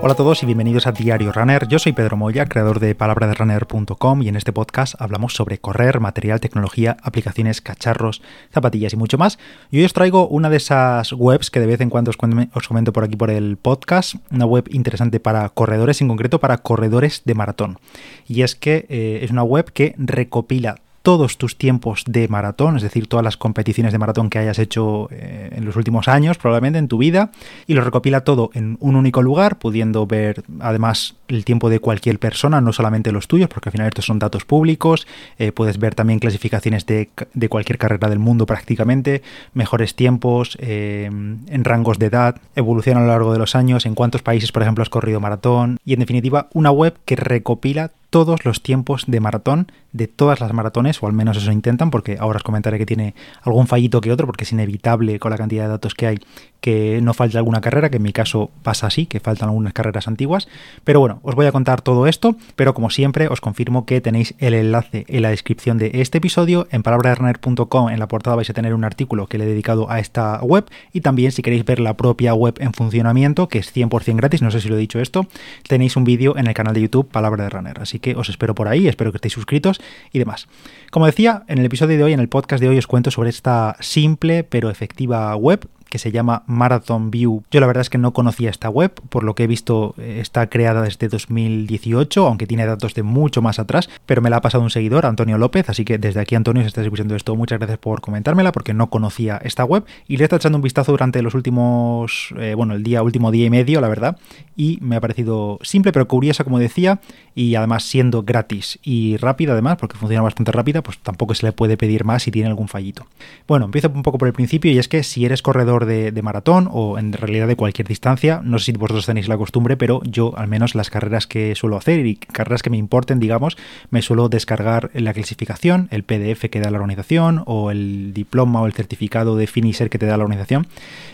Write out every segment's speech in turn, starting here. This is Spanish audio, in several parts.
Hola a todos y bienvenidos a Diario Runner. Yo soy Pedro Moya, creador de palabraderunner.com y en este podcast hablamos sobre correr, material, tecnología, aplicaciones, cacharros, zapatillas y mucho más. Y hoy os traigo una de esas webs que de vez en cuando os, comento por aquí por el podcast, una web interesante para corredores, en concreto para corredores de maratón. Y es que eh, es una web que recopila todos tus tiempos de maratón, es decir, todas las competiciones de maratón que hayas hecho eh, en los últimos años, probablemente en tu vida, y lo recopila todo en un único lugar, pudiendo ver además el tiempo de cualquier persona, no solamente los tuyos, porque al final estos son datos públicos, eh, puedes ver también clasificaciones de, cualquier carrera del mundo prácticamente, mejores tiempos, eh, en rangos de edad, evolución a lo largo de los años, en cuántos países, por ejemplo, has corrido maratón, y en definitiva, una web que recopila todos los tiempos de maratón de todas las maratones, o al menos eso intentan, porque ahora os comentaré que tiene algún fallito que otro, porque es inevitable con la cantidad de datos que hay que no falte alguna carrera, que en mi caso pasa así, que faltan algunas carreras antiguas. Pero bueno, os voy a contar todo esto, pero como siempre os confirmo que tenéis el enlace en la descripción de este episodio, en palabraderunner.com en la portada vais a tener un artículo que le he dedicado a esta web y también si queréis ver la propia web en funcionamiento, que es 100% gratis, no sé si lo he dicho esto, tenéis un vídeo en el canal de YouTube Palabra de Runner, así que os espero por ahí, espero que estéis suscritos y demás. Como decía, en el episodio de hoy, en el podcast de hoy os cuento sobre esta simple pero efectiva web que se llama Marathon View. Yo la verdad es que no conocía esta web, por lo que he visto eh, está creada desde 2018, aunque tiene datos de mucho más atrás, pero me la ha pasado un seguidor, Antonio López, así que desde aquí Antonio, si estás escuchando esto, muchas gracias por comentármela porque no conocía esta web y le he estado echando un vistazo durante los últimos, eh, bueno, el día, último día y medio, la verdad, y me ha parecido simple pero curiosa, como decía, y además siendo gratis y rápida además, porque funciona bastante rápida, pues tampoco se le puede pedir más si tiene algún fallito. Bueno, empiezo un poco por el principio y es que si eres corredor de, maratón o en realidad de cualquier distancia. No sé si vosotros tenéis la costumbre, pero yo al menos las carreras que suelo hacer y carreras que me importen, digamos, me suelo descargar la clasificación, el PDF que da la organización o el diploma o el certificado de finisher que te da la organización.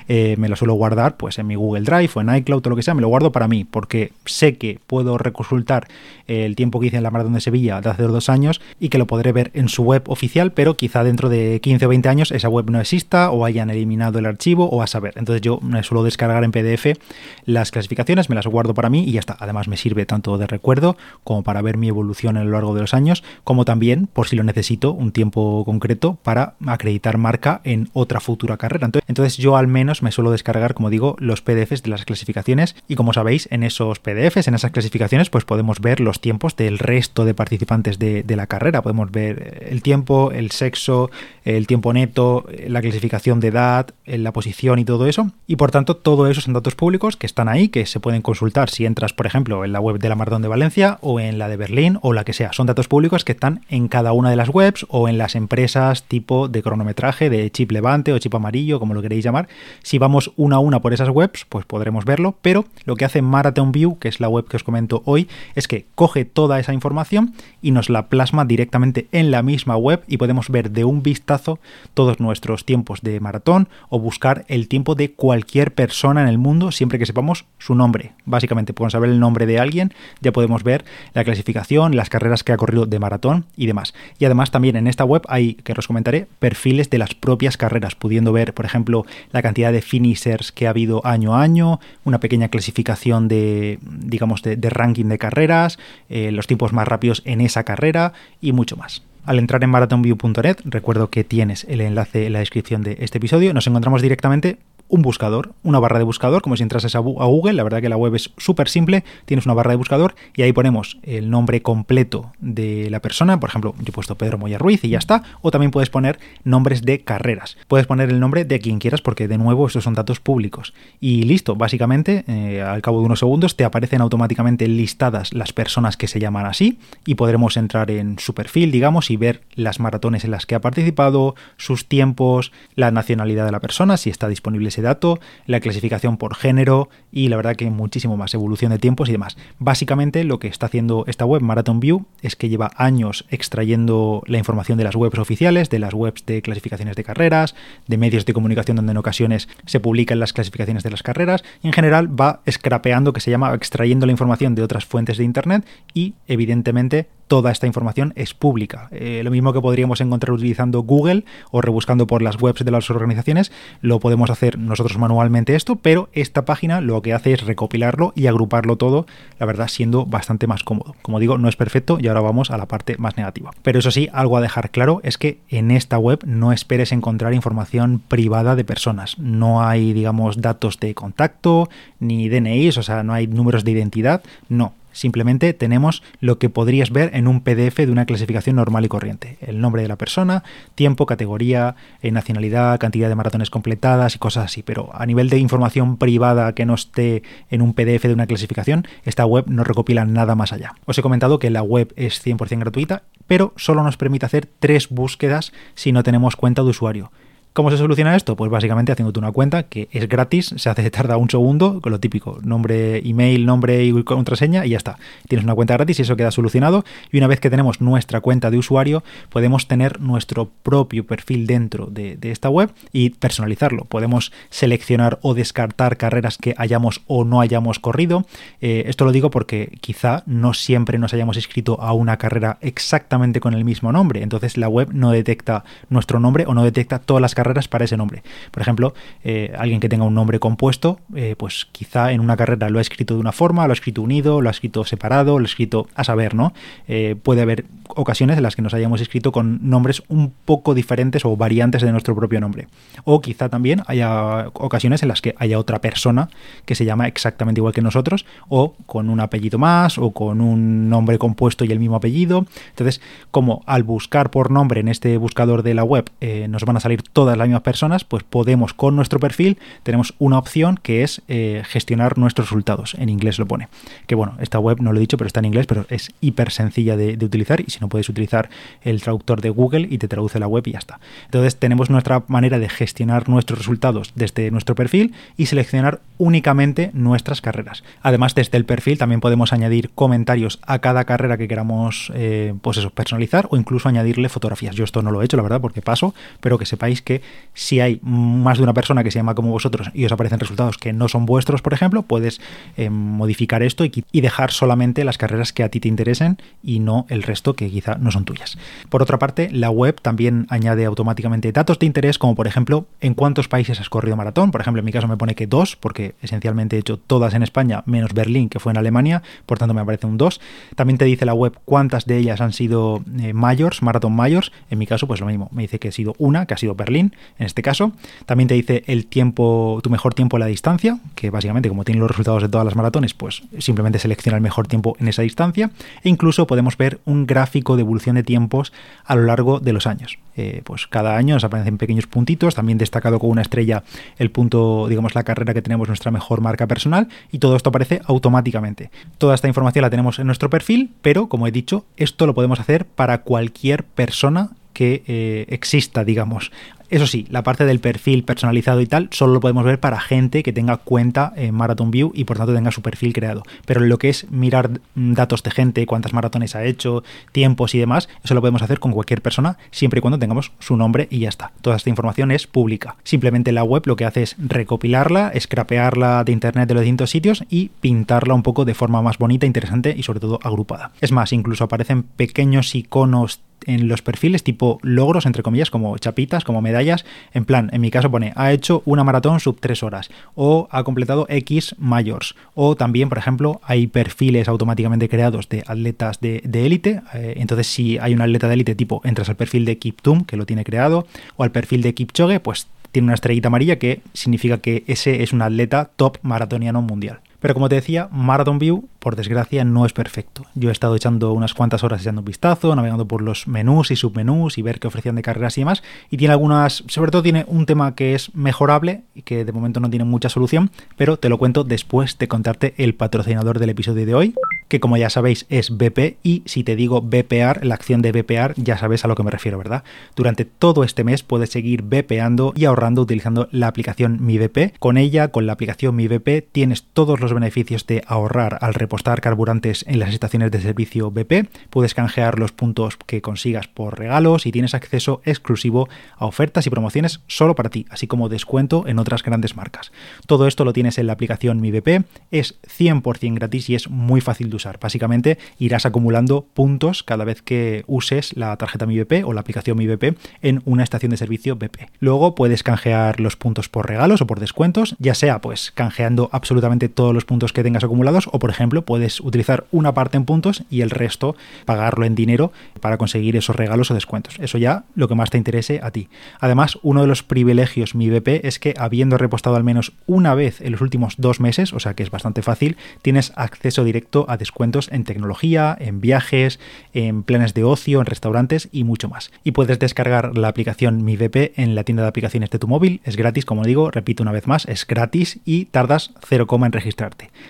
Eh, me lo suelo guardar pues en mi Google Drive o en iCloud o lo que sea, me lo guardo para mí porque sé que puedo reconsultar el tiempo que hice en la maratón de Sevilla de hace dos años y que lo podré ver en su web oficial, pero quizá dentro de 15 o 20 años esa web no exista o hayan eliminado el archivo o a saber. Entonces yo me suelo descargar en PDF las clasificaciones, me las guardo para mí y ya está. Además me sirve tanto de recuerdo como para ver mi evolución a lo largo de los años, como también, por si lo necesito, un tiempo concreto para acreditar marca en otra futura carrera. Entonces yo al menos me suelo descargar, como digo, los PDFs de las clasificaciones y como sabéis, en esos PDFs, en esas clasificaciones, pues podemos ver los tiempos del resto de participantes de, la carrera. Podemos ver el tiempo, el sexo, el tiempo neto, la clasificación de edad, la posición y todo eso. Y por tanto, todo eso son datos públicos que están ahí, que se pueden consultar si entras, por ejemplo, en la web de la Maratón de Valencia o en la de Berlín o la que sea. Son datos públicos que están en cada una de las webs o en las empresas tipo de cronometraje, de chip levante o chip amarillo, como lo queréis llamar. Si vamos una a una por esas webs, pues podremos verlo. Pero lo que hace Marathon View, que es la web que os comento hoy, es que coge toda esa información y nos la plasma directamente en la misma web y podemos ver de un vistazo todos nuestros tiempos de maratón o buscar el tiempo de cualquier persona en el mundo siempre que sepamos su nombre. Básicamente, podemos saber el nombre de alguien, ya podemos ver la clasificación, las carreras que ha corrido de maratón y demás. Y además también en esta web hay, que os comentaré, perfiles de las propias carreras, pudiendo ver, por ejemplo, la cantidad de finishers que ha habido año a año, una pequeña clasificación de, digamos, de, ranking de carreras, eh, los tiempos más rápidos en esa carrera y mucho más. Al entrar en marathonview.net, recuerdo que tienes el enlace en la descripción de este episodio, nos encontramos directamente un buscador, una barra de buscador, como si entrases a Google. La verdad que la web es súper simple. Tienes una barra de buscador y ahí ponemos el nombre completo de la persona. Por ejemplo, yo he puesto Pedro Moya Ruiz y ya está. O también puedes poner nombres de carreras. Puedes poner el nombre de quien quieras porque, de nuevo, estos son datos públicos. Y listo, básicamente, eh, al cabo de unos segundos te aparecen automáticamente listadas las personas que se llaman así y podremos entrar en su perfil, digamos, y ver las maratones en las que ha participado, sus tiempos, la nacionalidad de la persona, si está disponible ese dato, la clasificación por género y la verdad que muchísimo más, evolución de tiempos y demás. Básicamente lo que está haciendo esta web Marathon View es que lleva años extrayendo la información de las webs oficiales, de las webs de clasificaciones de carreras, de medios de comunicación donde en ocasiones se publican las clasificaciones de las carreras y en general va scrapeando, que se llama extrayendo la información de otras fuentes de internet y evidentemente toda esta información es pública. Eh, lo mismo que podríamos encontrar utilizando Google o rebuscando por las webs de las organizaciones, lo podemos hacer nosotros manualmente esto, pero esta página lo que hace es recopilarlo y agruparlo todo, la verdad siendo bastante más cómodo. Como digo, no es perfecto y ahora vamos a la parte más negativa. Pero eso sí, algo a dejar claro es que en esta web no esperes encontrar información privada de personas. No hay, digamos, datos de contacto ni DNIs, o sea, no hay números de identidad, no Simplemente tenemos lo que podrías ver en un PDF de una clasificación normal y corriente. El nombre de la persona, tiempo, categoría, eh, nacionalidad, cantidad de maratones completadas y cosas así. Pero a nivel de información privada que no esté en un PDF de una clasificación, esta web no recopila nada más allá. Os he comentado que la web es 100% gratuita, pero solo nos permite hacer tres búsquedas si no tenemos cuenta de usuario. ¿Cómo se soluciona esto? Pues básicamente haciéndote una cuenta que es gratis, se hace tarda un segundo, con lo típico, nombre, email, nombre y contraseña y ya está. Tienes una cuenta gratis y eso queda solucionado. Y una vez que tenemos nuestra cuenta de usuario, podemos tener nuestro propio perfil dentro de, esta web y personalizarlo. Podemos seleccionar o descartar carreras que hayamos o no hayamos corrido. Eh, esto lo digo porque quizá no siempre nos hayamos inscrito a una carrera exactamente con el mismo nombre. Entonces la web no detecta nuestro nombre o no detecta todas las carreras para ese nombre. Por ejemplo, eh, alguien que tenga un nombre compuesto, eh, pues quizá en una carrera lo ha escrito de una forma, lo ha escrito unido, lo ha escrito separado, lo ha escrito a saber, ¿no? Eh, puede haber ocasiones en las que nos hayamos escrito con nombres un poco diferentes o variantes de nuestro propio nombre. O quizá también haya ocasiones en las que haya otra persona que se llama exactamente igual que nosotros, o con un apellido más, o con un nombre compuesto y el mismo apellido. Entonces, como al buscar por nombre en este buscador de la web nos van a salir todas las mismas personas, pues podemos con nuestro perfil, tenemos una opción que es eh, gestionar nuestros resultados. En inglés lo pone. Que bueno, esta web no lo he dicho, pero está en inglés, pero es hiper sencilla de, utilizar y si no puedes utilizar el traductor de Google y te traduce la web y ya está. Entonces tenemos nuestra manera de gestionar nuestros resultados desde nuestro perfil y seleccionar únicamente nuestras carreras. Además, desde el perfil también podemos añadir comentarios a cada carrera que queramos eh, pues eso, personalizar o incluso añadirle fotografías. Yo esto no lo he hecho, la verdad, porque paso, pero que sepáis que si hay más de una persona que se llama como vosotros y os aparecen resultados que no son vuestros, por ejemplo, puedes eh, modificar esto y, dejar solamente las carreras que a ti te interesen y no el resto que quizá no son tuyas. Por otra parte, la web también añade automáticamente datos de interés, como por ejemplo en cuántos países has corrido maratón. Por ejemplo, en mi caso me pone que dos, porque esencialmente he hecho todas en España, menos Berlín, que fue en Alemania, por tanto me aparece un 2. También te dice la web cuántas de ellas han sido eh, mayors, maratón mayors. En mi caso, pues lo mismo, me dice que ha sido una, que ha sido Berlín en este caso. También te dice el tiempo, tu mejor tiempo a la distancia, que básicamente como tiene los resultados de todas las maratones, pues simplemente selecciona el mejor tiempo en esa distancia. E incluso podemos ver un gráfico de evolución de tiempos a lo largo de los años. Eh, pues cada año nos aparecen pequeños puntitos, también destacado con una estrella el punto, digamos, la carrera que tenemos nuestra mejor marca personal y todo esto aparece automáticamente. Toda esta información la tenemos en nuestro perfil, pero como he dicho, esto lo podemos hacer para cualquier persona que eh, exista, digamos. Eso sí, la parte del perfil personalizado y tal solo lo podemos ver para gente que tenga cuenta en Marathon View y por tanto tenga su perfil creado. Pero lo que es mirar datos de gente, cuántas maratones ha hecho, tiempos y demás, eso lo podemos hacer con cualquier persona siempre y cuando tengamos su nombre y ya está. Toda esta información es pública. Simplemente la web lo que hace es recopilarla, scrapearla de internet de los distintos sitios y pintarla un poco de forma más bonita, interesante y sobre todo agrupada. Es más, incluso aparecen pequeños iconos en los perfiles tipo logros, entre comillas, como chapitas, como medallas. En plan, en mi caso pone, ha hecho una maratón sub 3 horas o ha completado X mayors. O también, por ejemplo, hay perfiles automáticamente creados de atletas de élite. Eh, entonces, si hay un atleta de élite tipo, entras al perfil de Kiptum, que lo tiene creado, o al perfil de Kipchoge, pues tiene una estrellita amarilla que significa que ese es un atleta top maratoniano mundial. Pero como te decía, Marathon View, por desgracia, no es perfecto. Yo he estado echando unas cuantas horas echando un vistazo, navegando por los menús y submenús y ver qué ofrecían de carreras y demás. Y tiene algunas, sobre todo tiene un tema que es mejorable y que de momento no tiene mucha solución, pero te lo cuento después de contarte el patrocinador del episodio de hoy, que como ya sabéis es BP y si te digo BPR, la acción de BPR, ya sabes a lo que me refiero, ¿verdad? Durante todo este mes puedes seguir BPando y ahorrando utilizando la aplicación Mi BP. Con ella, con la aplicación Mi BP, tienes todos los beneficios de ahorrar al repostar carburantes en las estaciones de servicio BP, puedes canjear los puntos que consigas por regalos y tienes acceso exclusivo a ofertas y promociones solo para ti, así como descuento en otras grandes marcas. Todo esto lo tienes en la aplicación Mi BP, es 100% gratis y es muy fácil de usar. Básicamente irás acumulando puntos cada vez que uses la tarjeta Mi BP o la aplicación Mi BP en una estación de servicio BP. Luego puedes canjear los puntos por regalos o por descuentos, ya sea pues canjeando absolutamente todos los puntos que tengas acumulados o por ejemplo puedes utilizar una parte en puntos y el resto pagarlo en dinero para conseguir esos regalos o descuentos. Eso ya lo que más te interese a ti. Además, uno de los privilegios Mi BP es que habiendo repostado al menos una vez en los últimos dos meses, o sea que es bastante fácil, tienes acceso directo a descuentos en tecnología, en viajes, en planes de ocio, en restaurantes y mucho más. Y puedes descargar la aplicación Mi BP en la tienda de aplicaciones de tu móvil. Es gratis, como digo, repito una vez más, es gratis y tardas 0, en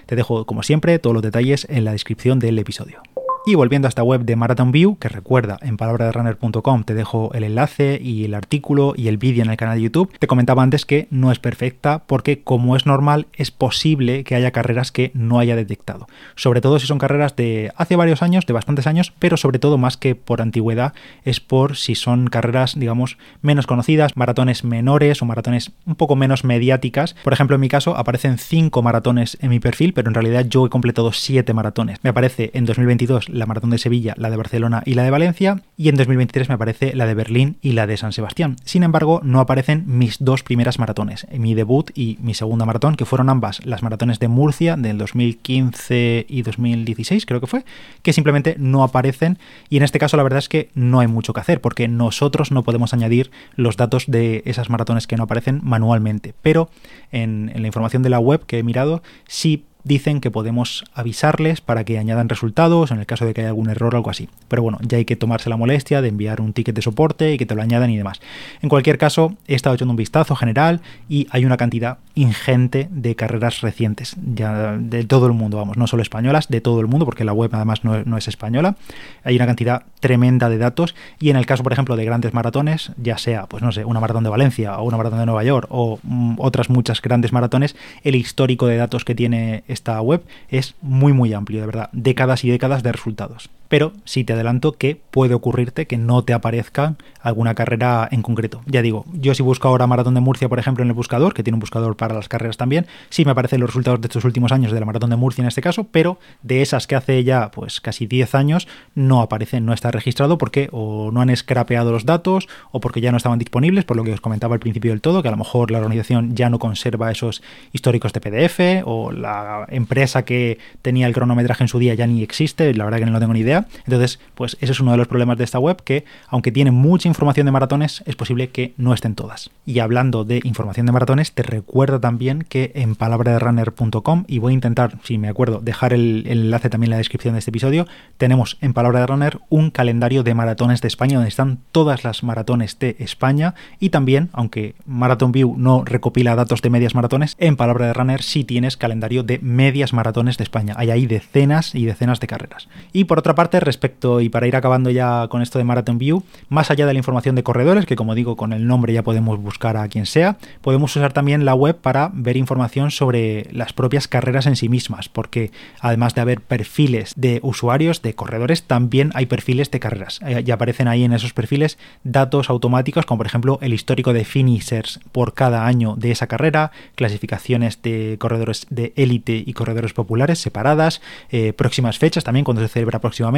Te dejo, como siempre, todos los detalles en la descripción del episodio. Y volviendo a esta web de Marathon View, que recuerda en palabraderunner.com te dejo el enlace y el artículo y el vídeo en el canal de YouTube, te comentaba antes que no es perfecta porque como es normal es posible que haya carreras que no haya detectado. Sobre todo si son carreras de hace varios años, de bastantes años, pero sobre todo más que por antigüedad es por si son carreras digamos menos conocidas, maratones menores o maratones un poco menos mediáticas. Por ejemplo en mi caso aparecen 5 maratones en mi perfil, pero en realidad yo he completado 7 maratones. Me aparece en 2022 la maratón de Sevilla, la de Barcelona y la de Valencia, y en 2023 me aparece la de Berlín y la de San Sebastián. Sin embargo, no aparecen mis dos primeras maratones, mi debut y mi segunda maratón, que fueron ambas las maratones de Murcia del 2015 y 2016, creo que fue, que simplemente no aparecen, y en este caso la verdad es que no hay mucho que hacer, porque nosotros no podemos añadir los datos de esas maratones que no aparecen manualmente, pero en, en la información de la web que he mirado, sí dicen que podemos avisarles para que añadan resultados en el caso de que haya algún error o algo así. Pero bueno, ya hay que tomarse la molestia de enviar un ticket de soporte y que te lo añadan y demás. En cualquier caso, he estado echando un vistazo general y hay una cantidad ingente de carreras recientes, ya de todo el mundo, vamos, no solo españolas, de todo el mundo, porque la web además no, es española. Hay una cantidad tremenda de datos y en el caso, por ejemplo, de grandes maratones, ya sea, pues no sé, una maratón de Valencia o una maratón de Nueva York o mm, otras muchas grandes maratones, el histórico de datos que tiene esta web es muy muy amplio, de verdad, décadas y décadas de resultados pero sí te adelanto que puede ocurrirte que no te aparezca alguna carrera en concreto. Ya digo, yo si busco ahora Maratón de Murcia, por ejemplo, en el buscador, que tiene un buscador para las carreras también, sí me aparecen los resultados de estos últimos años de la Maratón de Murcia en este caso, pero de esas que hace ya pues casi 10 años no aparecen, no está registrado porque o no han scrapeado los datos o porque ya no estaban disponibles, por lo que os comentaba al principio del todo, que a lo mejor la organización ya no conserva esos históricos de PDF o la empresa que tenía el cronometraje en su día ya ni existe, la verdad que no tengo ni idea entonces, pues ese es uno de los problemas de esta web, que aunque tiene mucha información de maratones, es posible que no estén todas. Y hablando de información de maratones, te recuerdo también que en palabraderunner.com, y voy a intentar, si me acuerdo, dejar el, enlace también en la descripción de este episodio, tenemos en Palabra de Runner un calendario de maratones de España, donde están todas las maratones de España, y también, aunque Marathon View no recopila datos de medias maratones, en Palabra de Runner sí tienes calendario de medias maratones de España. Hay ahí decenas y decenas de carreras. Y por otra parte, respecto, y para ir acabando ya con esto de Marathon View, más allá de la información de corredores, que como digo, con el nombre ya podemos buscar a quien sea, podemos usar también la web para ver información sobre las propias carreras en sí mismas, porque además de haber perfiles de usuarios, de corredores, también hay perfiles de carreras. Eh, y aparecen ahí en esos perfiles datos automáticos, como por ejemplo el histórico de finishers por cada año de esa carrera, clasificaciones de corredores de élite y corredores populares separadas, eh, próximas fechas también cuando se celebra próximamente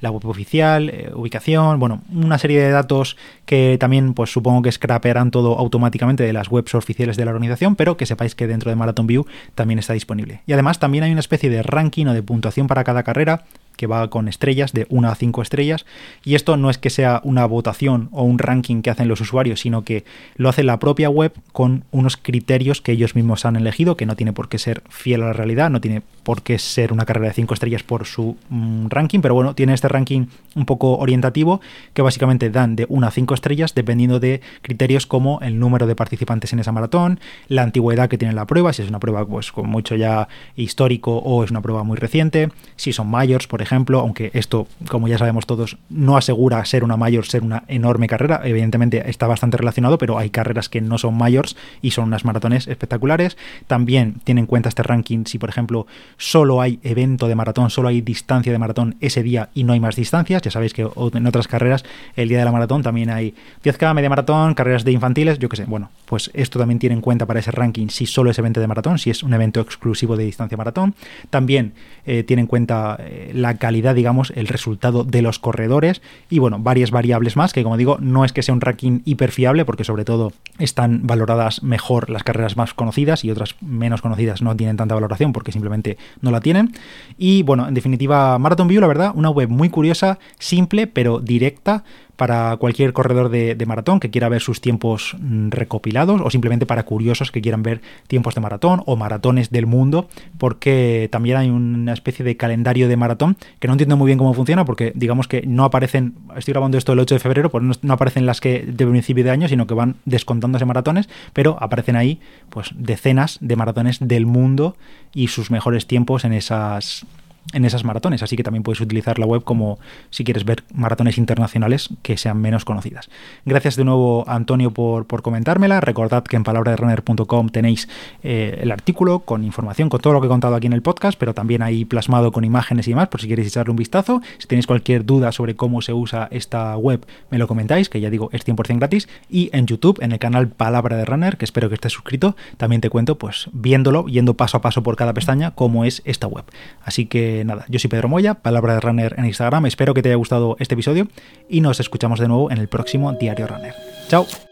la web oficial, eh, ubicación, bueno, una serie de datos que también pues supongo que scrapearán todo automáticamente de las webs oficiales de la organización, pero que sepáis que dentro de Marathon View también está disponible. Y además también hay una especie de ranking o de puntuación para cada carrera que va con estrellas, de 1 a 5 estrellas. Y esto no es que sea una votación o un ranking que hacen los usuarios, sino que lo hace la propia web con unos criterios que ellos mismos han elegido, que no tiene por qué ser fiel a la realidad, no tiene por qué ser una carrera de 5 estrellas por su mm, ranking, pero bueno, tiene este ranking un poco orientativo que básicamente dan de 1 a 5 estrellas dependiendo de criterios como el número de participantes en esa maratón, la antigüedad que tiene la prueba, si es una prueba pues con mucho ya histórico o es una prueba muy reciente, si son mayores, por ejemplo, ejemplo, aunque esto, como ya sabemos todos, no asegura ser una mayor, ser una enorme carrera. Evidentemente está bastante relacionado, pero hay carreras que no son mayores y son unas maratones espectaculares. También tiene en cuenta este ranking si, por ejemplo, solo hay evento de maratón, solo hay distancia de maratón ese día y no hay más distancias. Ya sabéis que en otras carreras, el día de la maratón también hay 10K, media maratón, carreras de infantiles, yo qué sé. Bueno, pues esto también tiene en cuenta para ese ranking si solo es evento de maratón, si es un evento exclusivo de distancia maratón. También eh, tiene en cuenta eh, la calidad, digamos, el resultado de los corredores y bueno, varias variables más que como digo, no es que sea un ranking hiperfiable porque sobre todo están valoradas mejor las carreras más conocidas y otras menos conocidas no tienen tanta valoración porque simplemente no la tienen. Y bueno, en definitiva, Marathon View, la verdad, una web muy curiosa, simple pero directa para cualquier corredor de, maratón que quiera ver sus tiempos mm, recopilados o simplemente para curiosos que quieran ver tiempos de maratón o maratones del mundo, porque también hay una especie de calendario de maratón que no entiendo muy bien cómo funciona porque digamos que no aparecen, estoy grabando esto el 8 de febrero, pues no, aparecen las que de principio de año, sino que van descontándose maratones, pero aparecen ahí pues decenas de maratones del mundo y sus mejores tiempos en esas en esas maratones, así que también puedes utilizar la web como si quieres ver maratones internacionales que sean menos conocidas. Gracias de nuevo Antonio por, comentármela, recordad que en palabraderunner.com tenéis eh, el artículo con información, con todo lo que he contado aquí en el podcast, pero también ahí plasmado con imágenes y demás, por si queréis echarle un vistazo. Si tenéis cualquier duda sobre cómo se usa esta web, me lo comentáis, que ya digo, es 100% gratis, y en YouTube, en el canal Palabra de Runner, que espero que estés suscrito, también te cuento, pues viéndolo, yendo paso a paso por cada pestaña, cómo es esta web. Así que nada, yo soy Pedro Moya, palabra de runner en Instagram. Espero que te haya gustado este episodio y nos escuchamos de nuevo en el próximo Diario Runner. Chao.